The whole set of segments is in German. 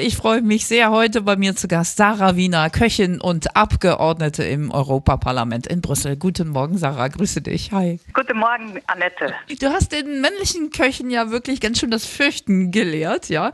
Ich freue mich sehr, heute bei mir zu Gast Sarah Wiener, Köchin und Abgeordnete im Europaparlament in Brüssel. Guten Morgen, Sarah, grüße dich. Hi. Guten Morgen, Annette. Du hast den männlichen Köchen ja wirklich ganz schön das Fürchten gelehrt, ja?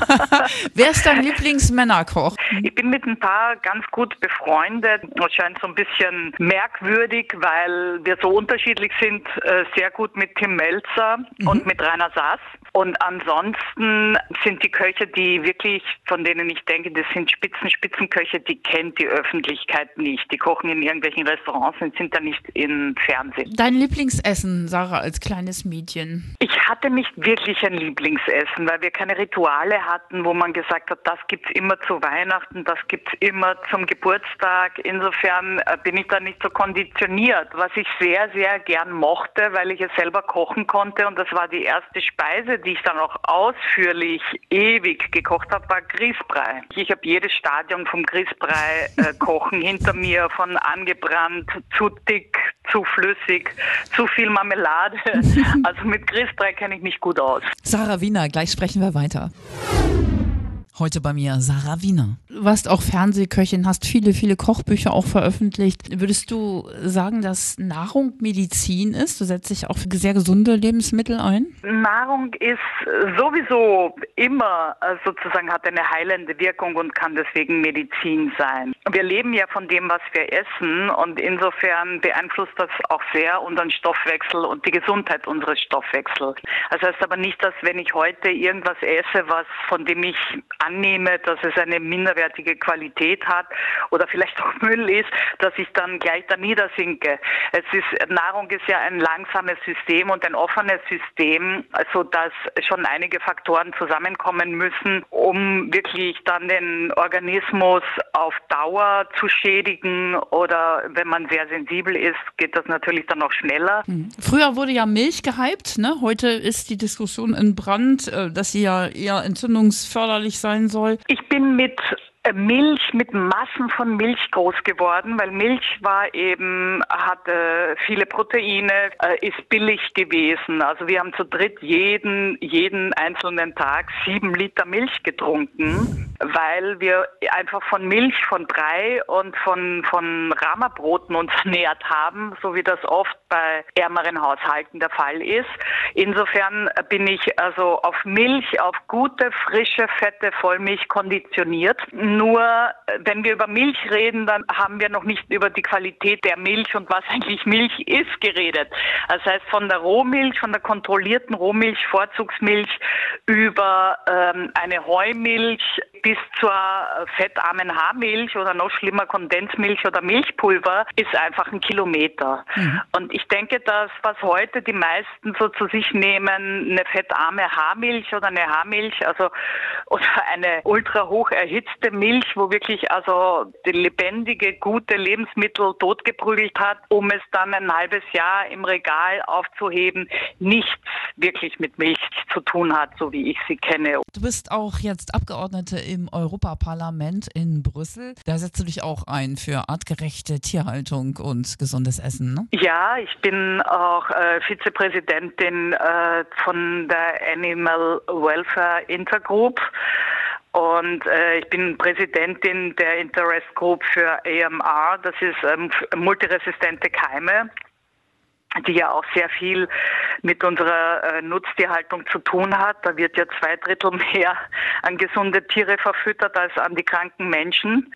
Wer ist dein Lieblingsmännerkoch? Ich bin mit ein paar ganz gut befreundet. Es scheint so ein bisschen merkwürdig, weil wir so unterschiedlich sind. Äh, sehr gut mit Tim Melzer mhm. und mit Rainer Saas. Und ansonsten sind die Köche, die wirklich, von denen ich denke, das sind Spitzen, Spitzenköche, die kennt die Öffentlichkeit nicht. Die kochen in irgendwelchen Restaurants und sind da nicht im Fernsehen. Dein Lieblingsessen, Sarah, als kleines Mädchen? Ich hatte nicht wirklich ein Lieblingsessen, weil wir keine Rituale hatten, wo man gesagt hat, das gibt's immer zu Weihnachten, das gibt's immer zum Geburtstag. Insofern äh, bin ich da nicht so konditioniert. Was ich sehr, sehr gern mochte, weil ich es selber kochen konnte und das war die erste Speise, die ich dann auch ausführlich ewig gekocht habe, war Grießbrei. Ich habe jedes Stadium vom Grießbrei äh, kochen hinter mir, von angebrannt, zu dick, zu flüssig, zu viel Marmelade. Also mit Grießbrei kenne ich mich gut aus. Sarah Wiener, gleich sprechen wir weiter. Heute bei mir Sarah Wiener. Du warst auch Fernsehköchin, hast viele, viele Kochbücher auch veröffentlicht. Würdest du sagen, dass Nahrung Medizin ist? Du setzt dich auch für sehr gesunde Lebensmittel ein? Nahrung ist sowieso immer äh, sozusagen hat eine heilende Wirkung und kann deswegen Medizin sein. Wir leben ja von dem, was wir essen und insofern beeinflusst das auch sehr unseren Stoffwechsel und die Gesundheit unseres Stoffwechsels. Das heißt aber nicht, dass wenn ich heute irgendwas esse, was von dem ich annehme, dass es eine minderwertige Qualität hat oder vielleicht auch Müll ist, dass ich dann gleich da niedersinke. Es ist, Nahrung ist ja ein langsames System und ein offenes System, also dass schon einige Faktoren zusammenkommen müssen, um wirklich dann den Organismus auf Dauer zu schädigen oder wenn man sehr sensibel ist, geht das natürlich dann noch schneller. Hm. Früher wurde ja Milch gehypt, ne? heute ist die Diskussion in Brand, äh, dass sie ja eher entzündungsförderlich sein sein soll? Ich bin mit äh, Milch mit Massen von Milch groß geworden, weil Milch war eben, hatte viele Proteine, äh, ist billig gewesen. Also wir haben zu dritt jeden, jeden einzelnen Tag sieben Liter Milch getrunken, weil wir einfach von Milch, von Brei und von, von Rammerbroten uns ernährt haben, so wie das oft bei ärmeren Haushalten der Fall ist. Insofern bin ich also auf Milch, auf gute, frische, fette Vollmilch konditioniert nur wenn wir über Milch reden, dann haben wir noch nicht über die Qualität der Milch und was eigentlich Milch ist geredet. Das heißt von der Rohmilch, von der kontrollierten Rohmilch, Vorzugsmilch über ähm, eine Heumilch bis zur fettarmen Haarmilch oder noch schlimmer Kondensmilch oder Milchpulver ist einfach ein Kilometer. Mhm. Und ich denke, dass was heute die meisten so zu sich nehmen, eine fettarme Haarmilch oder eine Haarmilch, also oder eine ultra hoch erhitzte Milch, wo wirklich also die lebendige, gute Lebensmittel totgeprügelt hat, um es dann ein halbes Jahr im Regal aufzuheben, nichts wirklich mit Milch zu tun hat, so wie ich sie kenne. Du bist auch jetzt Abgeordnete im Europaparlament in Brüssel. Da setzt du dich auch ein für artgerechte Tierhaltung und gesundes Essen, ne? Ja, ich bin auch äh, Vizepräsidentin äh, von der Animal Welfare Intergroup. Und äh, ich bin Präsidentin der Interest Group für AMR, das ist ähm, multiresistente Keime die ja auch sehr viel mit unserer äh, Nutztierhaltung zu tun hat. Da wird ja zwei Drittel mehr an gesunde Tiere verfüttert als an die kranken Menschen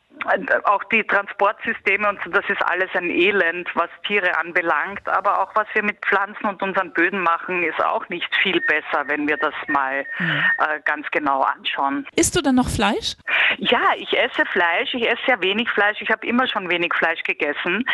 auch die Transportsysteme und so, das ist alles ein Elend, was Tiere anbelangt. Aber auch was wir mit Pflanzen und unseren Böden machen, ist auch nicht viel besser, wenn wir das mal mhm. äh, ganz genau anschauen. Isst du dann noch Fleisch? Ja, ich esse Fleisch. Ich esse sehr wenig Fleisch. Ich habe immer schon wenig Fleisch gegessen.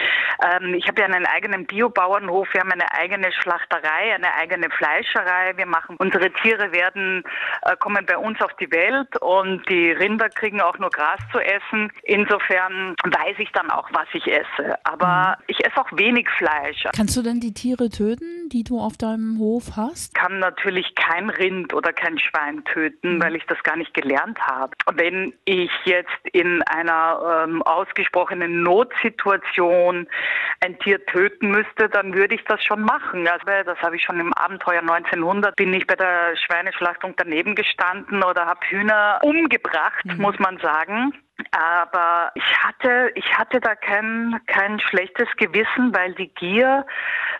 Ähm, ich habe ja einen eigenen Biobauernhof. Wir haben eine eigene Schlachterei, eine eigene Fleischerei. Wir machen unsere Tiere werden äh, kommen bei uns auf die Welt und die Rinder kriegen auch nur Gras zu essen. In insofern weiß ich dann auch, was ich esse. Aber mhm. ich esse auch wenig Fleisch. Kannst du denn die Tiere töten, die du auf deinem Hof hast? Kann natürlich kein Rind oder kein Schwein töten, mhm. weil ich das gar nicht gelernt habe. Wenn ich jetzt in einer ähm, ausgesprochenen Notsituation ein Tier töten müsste, dann würde ich das schon machen. Also, das habe ich schon im Abenteuer 1900, bin ich bei der Schweineschlachtung daneben gestanden oder habe Hühner umgebracht, mhm. muss man sagen. Aber ich hatte, ich hatte da kein, kein schlechtes Gewissen, weil die Gier,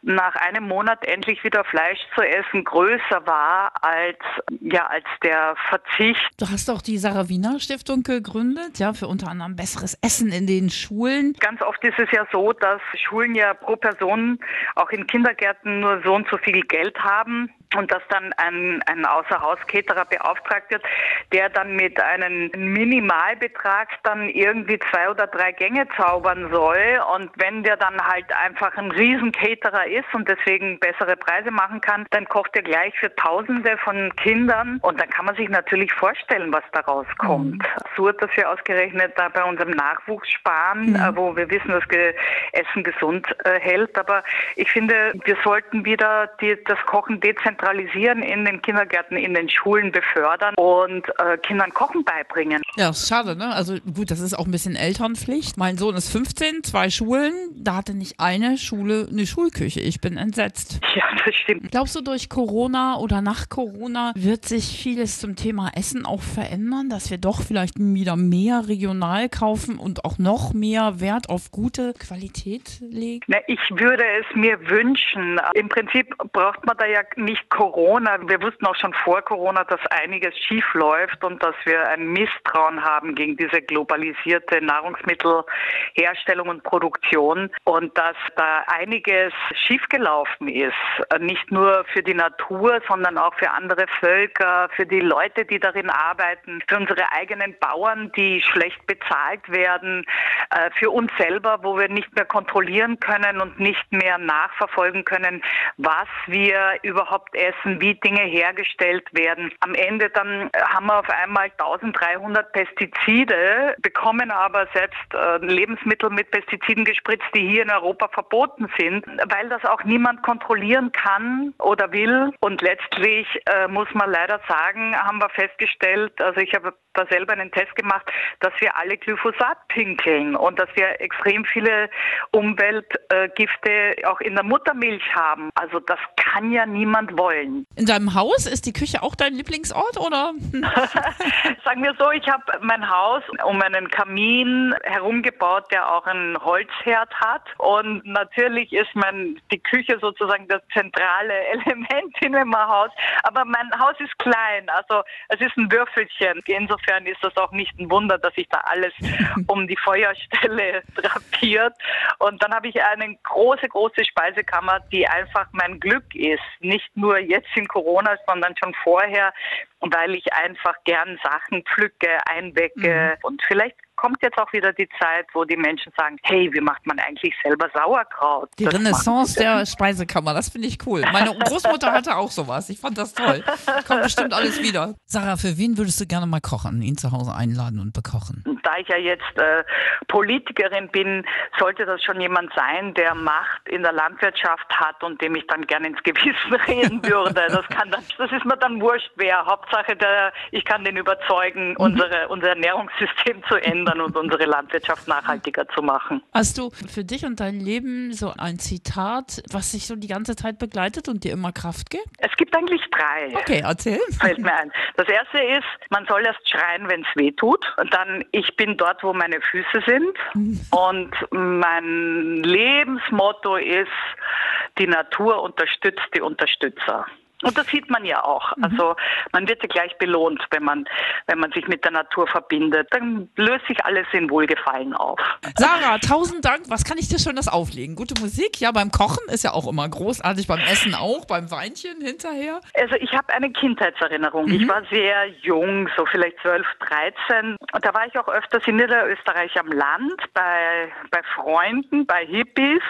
nach einem Monat endlich wieder Fleisch zu essen, größer war als, ja, als der Verzicht. Du hast auch die Sarah Wiener Stiftung gegründet, ja, für unter anderem besseres Essen in den Schulen. Ganz oft ist es ja so, dass Schulen ja pro Person auch in Kindergärten nur so und so viel Geld haben und dass dann ein, ein Außerhaus-Caterer beauftragt wird, der dann mit einem Minimalbetrag dann irgendwie zwei oder drei Gänge zaubern soll. Und wenn der dann halt einfach ein Riesen-Caterer ist und deswegen bessere Preise machen kann, dann kocht er gleich für Tausende von Kindern. Und dann kann man sich natürlich vorstellen, was daraus kommt. Mhm. Absurd, dass wir ausgerechnet da bei unserem Nachwuchs sparen, mhm. Äh, wo wir wissen, dass Essen gesund äh, hält. Aber ich finde, wir sollten wieder die, das Kochen dezentral zentralisieren in den Kindergärten, in den Schulen befördern und äh, Kindern Kochen beibringen. Ja, schade, ne? Also gut, das ist auch ein bisschen Elternpflicht. Mein Sohn ist 15, zwei Schulen, da hatte nicht eine Schule eine Schulküche. Ich bin entsetzt. Ja, das stimmt. Glaubst du, durch Corona oder nach Corona wird sich vieles zum Thema Essen auch verändern, dass wir doch vielleicht wieder mehr regional kaufen und auch noch mehr Wert auf gute Qualität legen? Na, ich würde es mir wünschen. Im Prinzip braucht man da ja nicht Corona. Wir wussten auch schon vor Corona, dass einiges schief läuft und dass wir ein Misstrauen haben gegen diese globalisierte Nahrungsmittelherstellung und Produktion und dass da einiges schiefgelaufen ist. Nicht nur für die Natur, sondern auch für andere Völker, für die Leute, die darin arbeiten, für unsere eigenen Bauern, die schlecht bezahlt werden, äh, für uns selber, wo wir nicht mehr kontrollieren können und nicht mehr nachverfolgen können, was wir überhaupt essen, wie Dinge hergestellt werden. Am Ende dann äh, haben wir auf einmal 1300 Pestizide, bekommen aber selbst äh, Lebensmittel mit Pestiziden gespritzt, die hier in Europa verboten sind, weil das auch niemand kontrollieren kann oder will. Und letztlich äh, muss man leider sagen, haben wir festgestellt, also ich habe da selber einen Test gemacht, dass wir alle Glyphosat pinkeln und dass wir extrem viele Umweltgifte auch in der Muttermilch haben. Also das kann ja niemand wollen. In deinem Haus ist die Küche auch dein Lieblingsort oder? Sagen wir so, ich habe mein Haus um einen Kamin herumgebaut, der auch einen Holzherd hat und natürlich ist mein die Küche sozusagen das zentrale Element in meinem Haus, aber mein Haus ist klein, also es ist ein Würfelchen. Insofern insofern ist das auch nicht ein Wunder, dass sich da alles um die Feuerstelle drapiert. Und dann habe ich eine große, große Speisekammer, die einfach mein Glück ist. Nicht nur jetzt in Corona, sondern schon vorher, weil ich einfach gern Sachen pflücke, einwecke mhm. und vielleicht kommt jetzt auch wieder die Zeit, wo die Menschen sagen, hey, wie macht man eigentlich selber Sauerkraut? Die das Renaissance der Speisekammer, das finde ich cool. Meine Großmutter hatte auch sowas. Ich fand das toll. Kommt bestimmt alles wieder. Sarah, für wen würdest du gerne mal kochen, ihn zu Hause einladen und bekochen? Da ich ja jetzt äh, Politikerin bin, sollte das schon jemand sein, der Macht in der Landwirtschaft hat und dem ich dann gerne ins Gewissen reden würde. Das kann dann, das ist mir dann wurscht, wer. Hauptsache, der, ich kann den überzeugen, mhm. unsere, unser Ernährungssystem zu ändern und unsere Landwirtschaft nachhaltiger zu machen. Hast du für dich und dein Leben so ein Zitat, was sich so die ganze Zeit begleitet und dir immer Kraft gibt? Es gibt eigentlich drei. Okay, erzähl. Fällt mir ein. Das erste ist, man soll erst schreien, wenn es weh tut. Und dann, ich bin dort, wo meine Füße sind. Mhm. und mein Lebensmotto ist, die Natur unterstützt die Unterstützer. Und das sieht man ja auch. Mhm. Also man wird ja gleich belohnt, wenn man, wenn man sich mit der Natur verbindet. Dann löst sich alles in Wohlgefallen auf. Sarah, tausend Dank. Was kann ich dir schon das auflegen? Gute Musik, ja, beim Kochen ist ja auch immer großartig, beim Essen auch, beim Weinchen hinterher. Also ich habe eine Kindheitserinnerung. Mhm. Ich war sehr jung, so vielleicht 12, 13. Und da war ich auch öfters in Niederösterreich am Land, bei, bei Freunden, bei Hippies.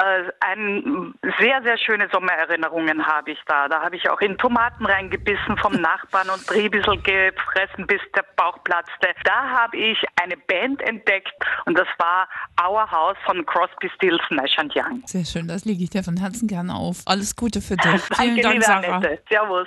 Äh, ein sehr, sehr schöne Sommererinnerungen habe ich da. Da habe ich auch in Tomaten reingebissen vom Nachbarn und dreh bisschen gefressen, bis der Bauch platzte. Da habe ich eine Band entdeckt und das war Our House von Crosby, Stills, Nash Young. Sehr schön, das lege ich dir von Herzen gerne auf. Alles Gute für dich. Vielen Dank, Sarah. Servus.